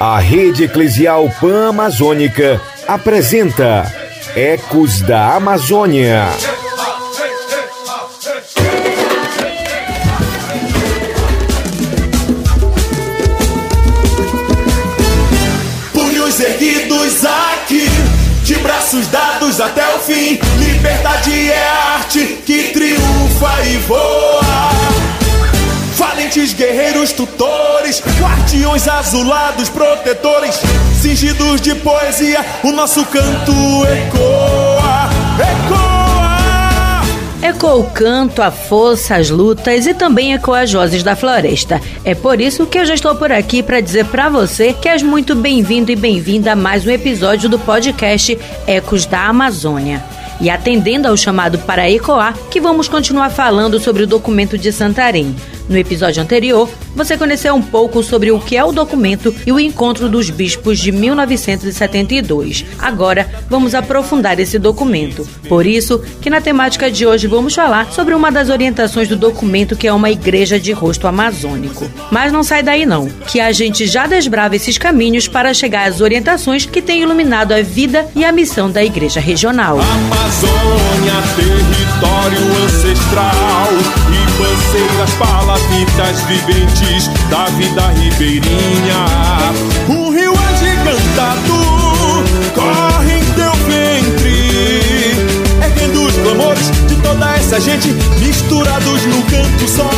A Rede Eclesial Pan-Amazônica apresenta Ecos da Amazônia. Punhos erguidos aqui, de braços dados até o fim. Liberdade é arte que triunfa e voa. Guerreiros tutores, guardiões azulados protetores, cingidos de poesia, o nosso canto ecoa, ecoa. Ecoa o canto, a força, as lutas e também ecoa as vozes da floresta. É por isso que eu já estou por aqui para dizer para você que és muito bem-vindo e bem-vinda a mais um episódio do podcast Ecos da Amazônia. E atendendo ao chamado para ecoar, que vamos continuar falando sobre o documento de Santarém. No episódio anterior, você conheceu um pouco sobre o que é o documento e o encontro dos bispos de 1972. Agora, vamos aprofundar esse documento. Por isso, que na temática de hoje vamos falar sobre uma das orientações do documento que é uma igreja de rosto amazônico. Mas não sai daí não, que a gente já desbrava esses caminhos para chegar às orientações que têm iluminado a vida e a missão da igreja regional. Amazônia, território ancestral, ribanceiras, palafitas viventes da vida ribeirinha. Um rio agigantado corre em teu ventre, erguendo os clamores essa gente misturados num canto só.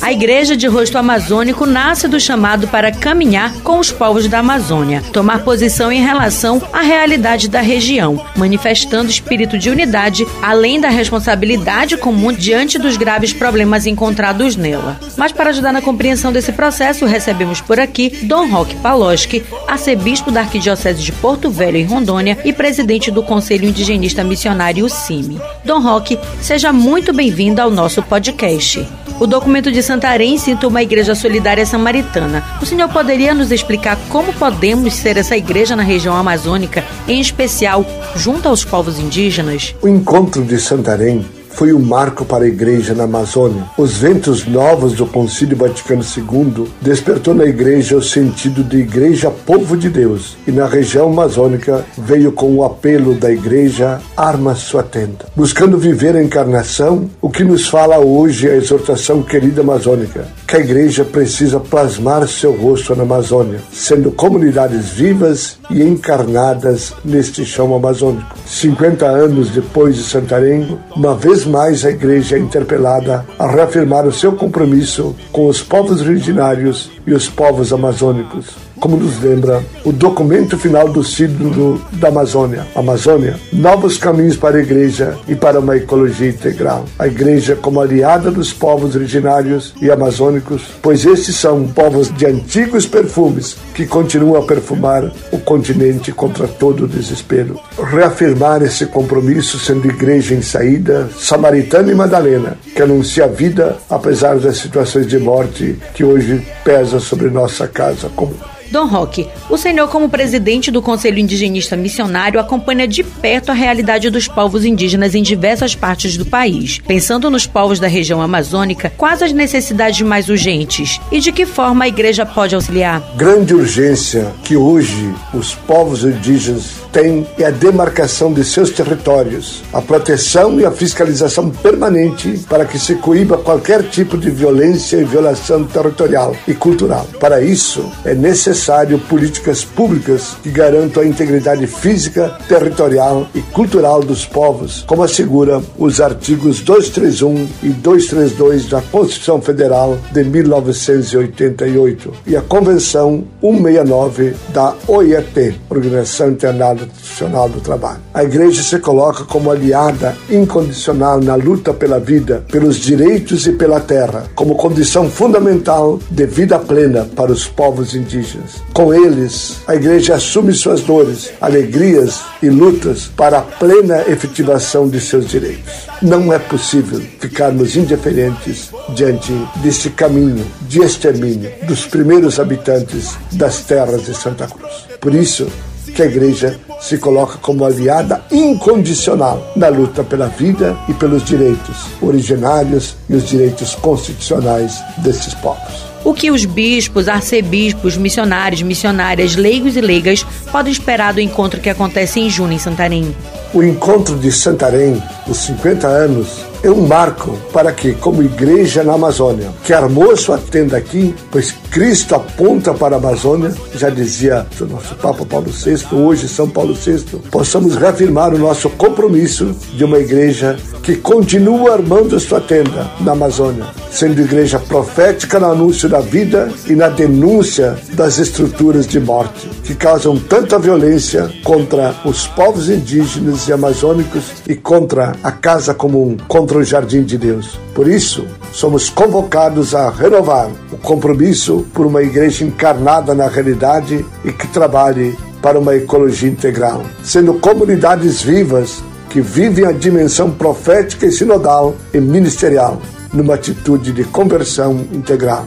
A Igreja de Rosto Amazônico nasce do chamado para caminhar com os povos da Amazônia, tomar posição em relação à realidade da região, manifestando espírito de unidade, além da responsabilidade comum diante dos graves problemas encontrados nela. Mas para ajudar na compreensão desse processo, recebemos por aqui Dom Roque Paloski, arcebispo da Arquidiocese de Porto Velho em Rondônia e presidente do Conselho Indigenista Missionário CIMI. Dom Roque, seja muito bem-vindo ao nosso podcast. O documento de Santarém cita uma igreja solidária samaritana. O senhor poderia nos explicar como podemos ser essa igreja na região amazônica, em especial junto aos povos indígenas? O encontro de Santarém foi um marco para a igreja na Amazônia. Os ventos novos do Concílio Vaticano II despertou na igreja o sentido de igreja povo de Deus e na região amazônica veio com o apelo da igreja arma sua tenda. Buscando viver a encarnação, o que nos fala hoje a exortação querida amazônica, que a igreja precisa plasmar seu rosto na Amazônia, sendo comunidades vivas e encarnadas neste chão amazônico. 50 anos depois de Santarém, uma vez mais a igreja é interpelada a reafirmar o seu compromisso com os povos originários e os povos amazônicos. Como nos lembra o documento final do Sínodo da Amazônia, Amazônia, novos caminhos para a igreja e para uma ecologia integral. A igreja como aliada dos povos originários e amazônicos, pois esses são povos de antigos perfumes que continuam a perfumar o continente contra todo o desespero. Reafirmar esse compromisso sendo igreja em saída, Samaritana e Madalena, que anuncia a vida apesar das situações de morte que hoje pesa sobre nossa casa comum. Dom Roque, o senhor, como presidente do Conselho Indigenista Missionário, acompanha de perto a realidade dos povos indígenas em diversas partes do país. Pensando nos povos da região amazônica, quais as necessidades mais urgentes e de que forma a igreja pode auxiliar? Grande urgência que hoje os povos indígenas têm é a demarcação de seus territórios, a proteção e a fiscalização permanente para que se coíba qualquer tipo de violência e violação territorial e cultural. Para isso, é necessário políticas públicas que garantam a integridade física, territorial e cultural dos povos, como assegura os artigos 231 e 232 da Constituição Federal de 1988 e a Convenção 169 da OIT, Organização Internacional do Trabalho. A Igreja se coloca como aliada incondicional na luta pela vida, pelos direitos e pela terra, como condição fundamental de vida plena para os povos indígenas. Com eles, a Igreja assume suas dores, alegrias e lutas para a plena efetivação de seus direitos. Não é possível ficarmos indiferentes diante desse caminho de extermínio dos primeiros habitantes das terras de Santa Cruz. Por isso, que a igreja se coloca como aliada incondicional na luta pela vida e pelos direitos originários e os direitos constitucionais desses povos. O que os bispos, arcebispos, missionários, missionárias, leigos e leigas podem esperar do encontro que acontece em junho em Santarém? O encontro de Santarém, os 50 anos é um marco para que, como igreja na Amazônia, que armou sua tenda aqui, pois Cristo aponta para a Amazônia, já dizia o nosso Papa Paulo VI, hoje São Paulo VI, possamos reafirmar o nosso compromisso de uma igreja que continua armando sua tenda na Amazônia, sendo igreja profética no anúncio da vida e na denúncia das estruturas de morte que causam tanta violência contra os povos indígenas e amazônicos e contra a casa comum, contra o jardim de Deus. Por isso, somos convocados a renovar o compromisso por uma igreja encarnada na realidade e que trabalhe para uma ecologia integral, sendo comunidades vivas que vivem a dimensão profética e sinodal e ministerial, numa atitude de conversão integral.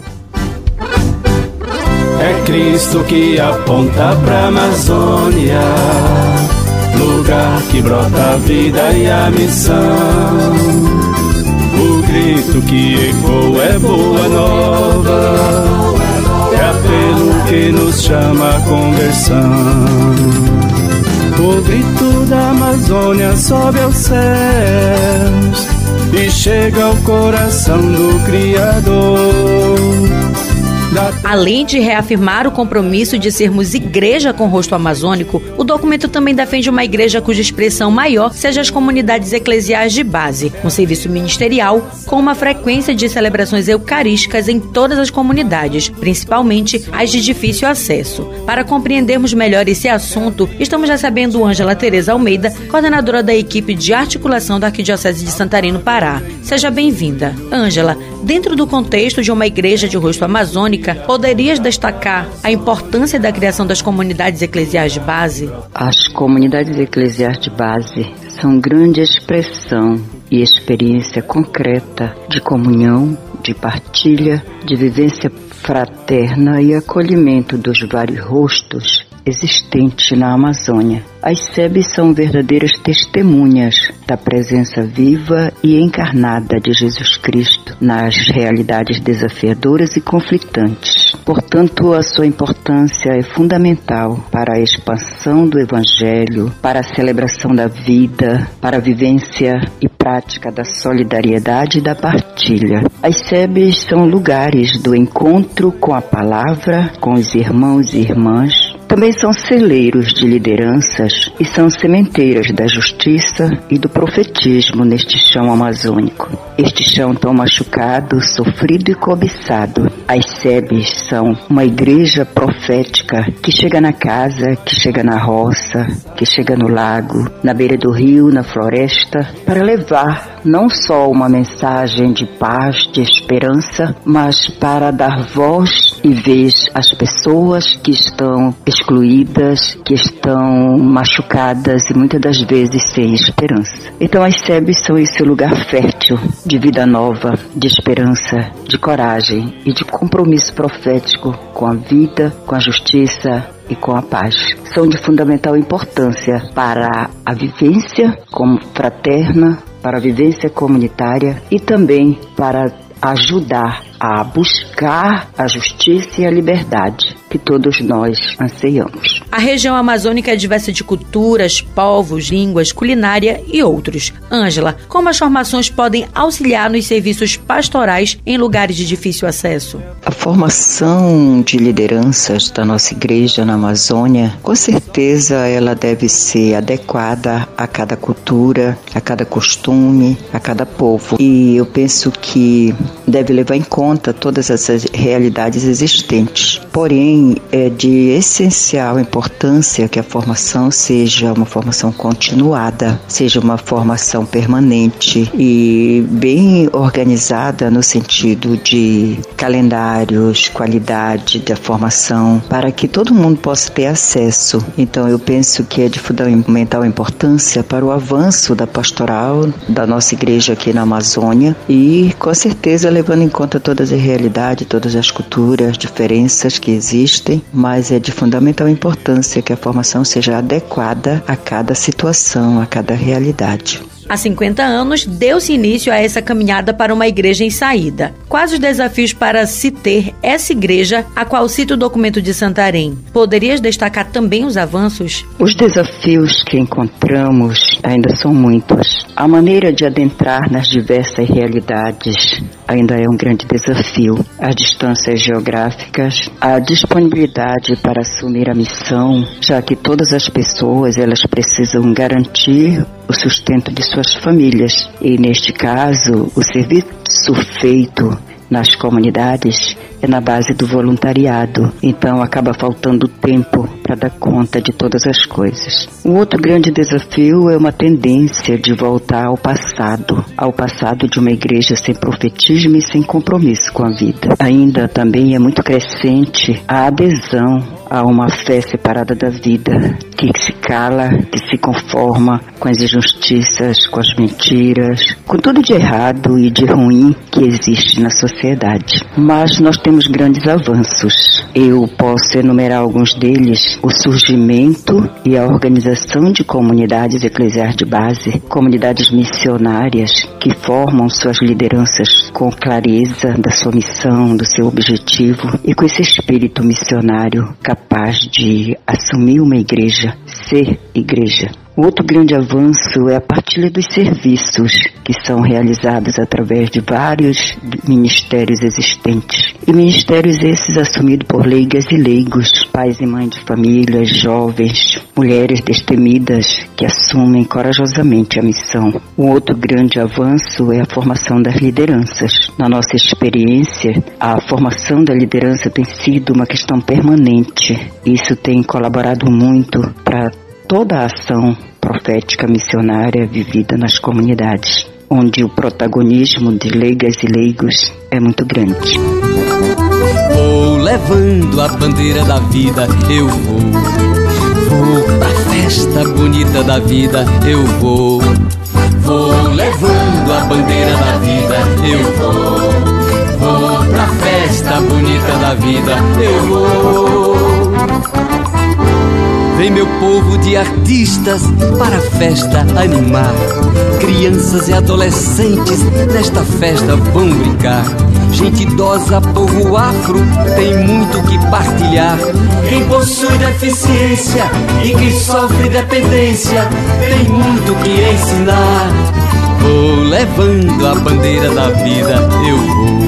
É Cristo que aponta pra Amazônia, lugar que brota a vida e a missão. O grito que ecoa é boa nova, é apelo que nos chama a conversão. O grito da Amazônia sobe aos céus e chega ao coração do Criador. Além de reafirmar o compromisso de sermos igreja com rosto amazônico, o documento também defende uma igreja cuja expressão maior seja as comunidades eclesiais de base, um serviço ministerial com uma frequência de celebrações eucarísticas em todas as comunidades, principalmente as de difícil acesso. Para compreendermos melhor esse assunto, estamos recebendo Ângela Tereza Almeida, coordenadora da equipe de articulação da Arquidiocese de Santarém, Pará. Seja bem-vinda. Ângela, dentro do contexto de uma igreja de rosto amazônico, poderias destacar a importância da criação das comunidades eclesiais de base? As comunidades eclesiais de base são grande expressão e experiência concreta de comunhão, de partilha, de vivência fraterna e acolhimento dos vários rostos existentes na Amazônia as SEBs são verdadeiras testemunhas da presença viva e encarnada de Jesus Cristo nas realidades desafiadoras e conflitantes. Portanto, a sua importância é fundamental para a expansão do Evangelho, para a celebração da vida, para a vivência e prática da solidariedade e da partilha. As SEBs são lugares do encontro com a palavra, com os irmãos e irmãs, também são celeiros de lideranças e são sementeiras da justiça e do profetismo neste chão amazônico. Este chão tão machucado, sofrido e cobiçado. As sebes são uma igreja profética que chega na casa, que chega na roça, que chega no lago, na beira do rio, na floresta, para levar não só uma mensagem de paz, de esperança, mas para dar voz e vez às pessoas que estão excluídas, que estão machucadas e muitas das vezes sem esperança. Então as SEBs são esse lugar fértil de vida nova, de esperança, de coragem e de compromisso profético com a vida, com a justiça, e com a paz. São de fundamental importância para a vivência como fraterna, para a vivência comunitária e também para ajudar a buscar a justiça e a liberdade que todos nós anseiamos. A região amazônica é diversa de culturas, povos, línguas, culinária e outros. Ângela, como as formações podem auxiliar nos serviços pastorais em lugares de difícil acesso? A formação de lideranças da nossa igreja na Amazônia, com certeza ela deve ser adequada a cada cultura, a cada costume, a cada povo. E eu penso que deve levar em conta todas essas realidades existentes. Porém, é de essencial importância que a formação seja uma formação continuada, seja uma formação permanente e bem organizada no sentido de calendários, qualidade da formação, para que todo mundo possa ter acesso. Então, eu penso que é de fundamental importância para o avanço da pastoral da nossa igreja aqui na Amazônia e, com certeza, levando em conta todas as realidades, todas as culturas, diferenças que existem, mas é de fundamental importância que a formação seja adequada a cada situação, a cada realidade. Há 50 anos, deu-se início a essa caminhada para uma igreja em saída. Quais os desafios para se ter essa igreja, a qual cita o documento de Santarém? Poderias destacar também os avanços? Os desafios que encontramos ainda são muitos. A maneira de adentrar nas diversas realidades ainda é um grande desafio. As distâncias geográficas, a disponibilidade para assumir a missão, já que todas as pessoas elas precisam garantir o sustento de suas famílias. E neste caso, o serviço feito nas comunidades é na base do voluntariado, então acaba faltando tempo para dar conta de todas as coisas. Um outro grande desafio é uma tendência de voltar ao passado, ao passado de uma igreja sem profetismo e sem compromisso com a vida. Ainda também é muito crescente a adesão a uma fé separada da vida, que se cala, que se conforma com as injustiças, com as mentiras, com tudo de errado e de ruim que existe na sociedade. Mas nós temos grandes avanços. Eu posso enumerar alguns deles: o surgimento e a organização de comunidades eclesiais de base, comunidades missionárias que formam suas lideranças com clareza da sua missão, do seu objetivo e com esse espírito missionário capaz de assumir uma igreja, ser igreja. Outro grande avanço é a partilha dos serviços que são realizados através de vários ministérios existentes. E ministérios esses assumidos por leigas e leigos, pais e mães de famílias, jovens, mulheres destemidas que assumem corajosamente a missão. Um outro grande avanço é a formação das lideranças. Na nossa experiência, a formação da liderança tem sido uma questão permanente. Isso tem colaborado muito para toda a ação profética missionária vivida nas comunidades, onde o protagonismo de leigas e leigos é muito grande. Vou levando a bandeira da vida, eu vou. Vou pra festa bonita da vida, eu vou. Vou levando a bandeira da vida, eu vou. Vou pra festa bonita da vida, eu vou. Vem meu povo de artistas para a festa animar. Crianças e adolescentes nesta festa vão brincar. Gente idosa, povo afro, tem muito que partilhar. Quem possui deficiência e quem sofre dependência, tem muito que ensinar. Vou levando a bandeira da vida, eu vou.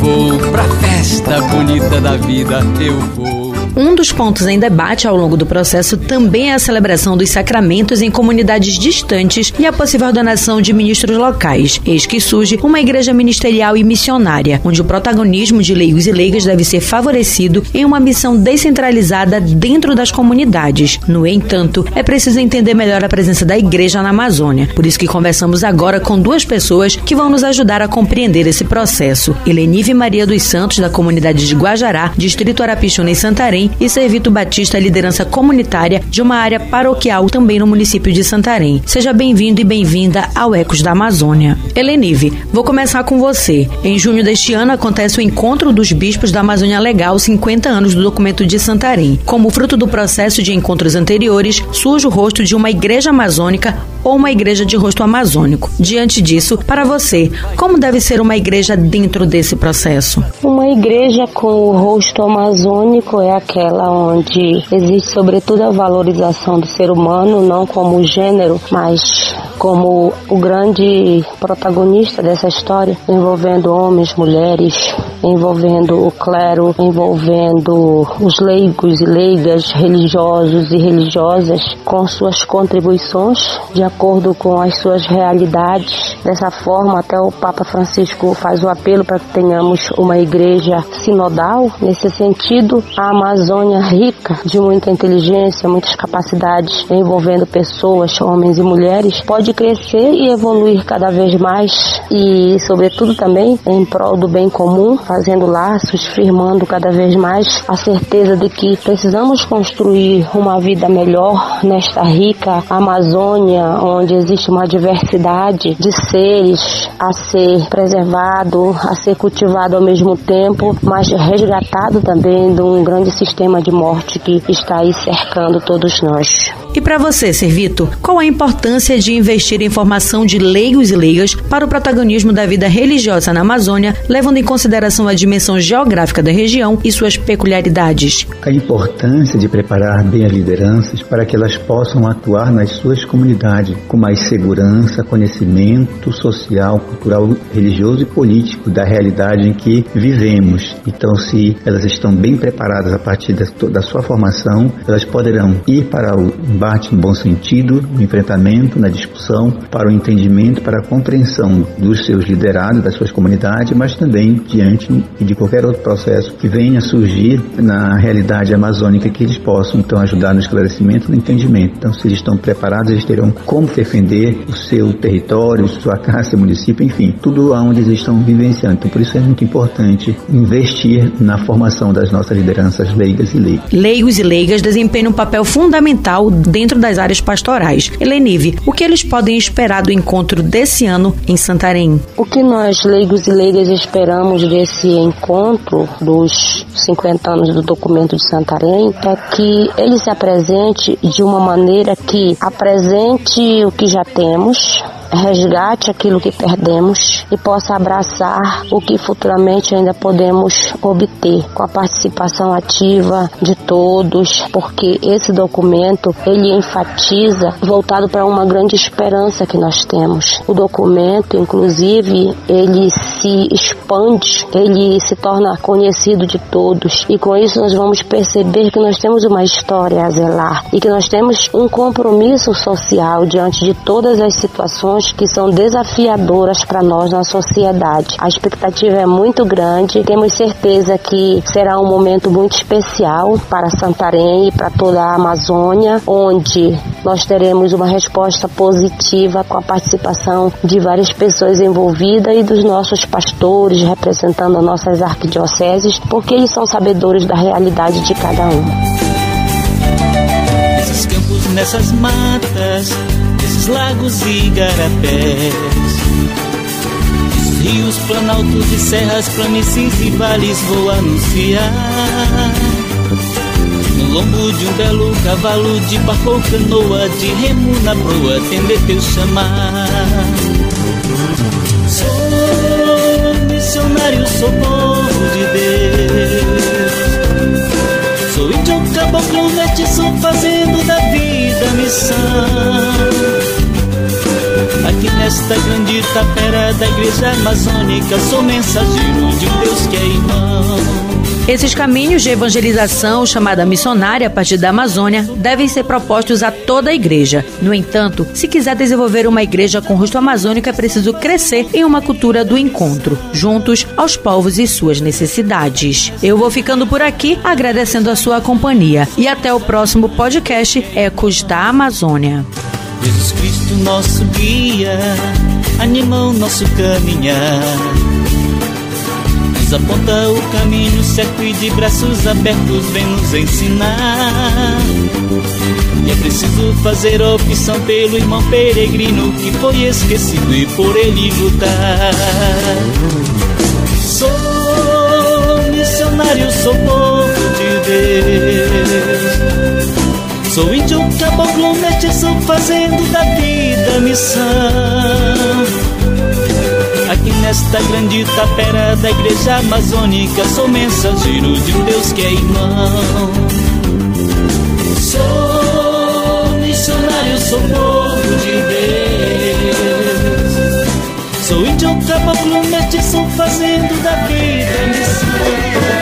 Vou pra festa bonita da vida, eu vou. Um dos pontos em debate ao longo do processo também é a celebração dos sacramentos em comunidades distantes e a possível ordenação de ministros locais. Eis que surge uma igreja ministerial e missionária, onde o protagonismo de leigos e leigas deve ser favorecido em uma missão descentralizada dentro das comunidades. No entanto, é preciso entender melhor a presença da igreja na Amazônia. Por isso que conversamos agora com duas pessoas que vão nos ajudar a compreender esse processo. Helenive Maria dos Santos, da comunidade de Guajará, distrito Arapixuna em Santarém, Santarém, e Servito Batista, liderança comunitária de uma área paroquial também no município de Santarém. Seja bem-vindo e bem-vinda ao Ecos da Amazônia. Helenive, vou começar com você. Em junho deste ano acontece o encontro dos bispos da Amazônia Legal 50 anos do documento de Santarém. Como fruto do processo de encontros anteriores, surge o rosto de uma igreja amazônica ou uma igreja de rosto amazônico. Diante disso, para você, como deve ser uma igreja dentro desse processo? Uma igreja com o rosto amazônico é aquela onde existe sobretudo a valorização do ser humano, não como gênero, mas como o grande protagonista dessa história, envolvendo homens, mulheres, envolvendo o clero, envolvendo os leigos e leigas, religiosos e religiosas, com suas contribuições de acordo com as suas realidades. Dessa forma, até o Papa Francisco faz o apelo para que tenhamos uma igreja sinodal. Nesse sentido, a Amazônia rica de muita inteligência, muitas capacidades, envolvendo pessoas, homens e mulheres, pode de crescer e evoluir cada vez mais e, sobretudo, também em prol do bem comum, fazendo laços, firmando cada vez mais a certeza de que precisamos construir uma vida melhor nesta rica Amazônia, onde existe uma diversidade de seres a ser preservado, a ser cultivado ao mesmo tempo, mas resgatado também de um grande sistema de morte que está aí cercando todos nós. E para você, Servito, qual a importância de investir em formação de leigos e leigas para o protagonismo da vida religiosa na Amazônia, levando em consideração a dimensão geográfica da região e suas peculiaridades? A importância de preparar bem as lideranças para que elas possam atuar nas suas comunidades com mais segurança, conhecimento social, cultural, religioso e político da realidade em que vivemos. Então, se elas estão bem preparadas a partir da sua formação, elas poderão ir para o embate no bom sentido, no enfrentamento, na discussão, para o entendimento, para a compreensão dos seus liderados, das suas comunidades, mas também diante de qualquer outro processo que venha surgir na realidade amazônica que eles possam então ajudar no esclarecimento, no entendimento. Então, se eles estão preparados, eles terão como defender o seu território, sua casa, seu município, enfim, tudo aonde eles estão vivenciando. Então, por isso é muito importante investir na formação das nossas lideranças leigas e leigos. Leigos e leigas desempenham um papel fundamental dentro das áreas pastorais. Helenive, o que eles podem esperar do encontro desse ano em Santarém? O que nós, leigos e leigas, esperamos desse encontro dos 50 anos do documento de Santarém é que ele se apresente de uma maneira que apresente o que já temos, resgate aquilo que perdemos e possa abraçar o que futuramente ainda podemos obter com a participação ativa de todos, porque esse documento ele enfatiza voltado para uma grande esperança que nós temos. O documento, inclusive, ele se expande, ele se torna conhecido de todos e com isso nós vamos perceber que nós temos uma história a zelar e que nós temos um compromisso social diante de todas as situações que são desafiadoras para nós na sociedade. A expectativa é muito grande, temos certeza que será um momento muito especial para Santarém e para toda a Amazônia, onde nós teremos uma resposta positiva com a participação de várias pessoas envolvidas e dos nossos pastores representando as nossas arquidioceses, porque eles são sabedores da realidade de cada um. Nesses campos, nessas matas, lagos e garapés. Rios, planaltos e serras, planícies e vales vou anunciar. No lombo de um belo cavalo, de barco canoa, de remo na proa, atender teu chamar. Nesta grande tapera da igreja amazônica Sou mensageiro de um Deus que é irmão esses caminhos de evangelização, chamada missionária a partir da Amazônia, devem ser propostos a toda a igreja. No entanto, se quiser desenvolver uma igreja com rosto amazônico, é preciso crescer em uma cultura do encontro, juntos aos povos e suas necessidades. Eu vou ficando por aqui, agradecendo a sua companhia. E até o próximo podcast Ecos da Amazônia. Jesus Cristo, nosso guia, animou nosso caminhar. Nos aponta o caminho certo e de braços abertos vem nos ensinar. E é preciso fazer opção pelo irmão peregrino que foi esquecido e por ele lutar. Sou missionário, sou povo de Deus. Sou índio, caboclo, mestiço, fazendo da vida missão. Aqui nesta grande tapera da igreja amazônica, sou mensageiro de um Deus que é irmão. Sou missionário, sou povo de Deus. Sou índio, caboclo, mestiço, fazendo da vida missão.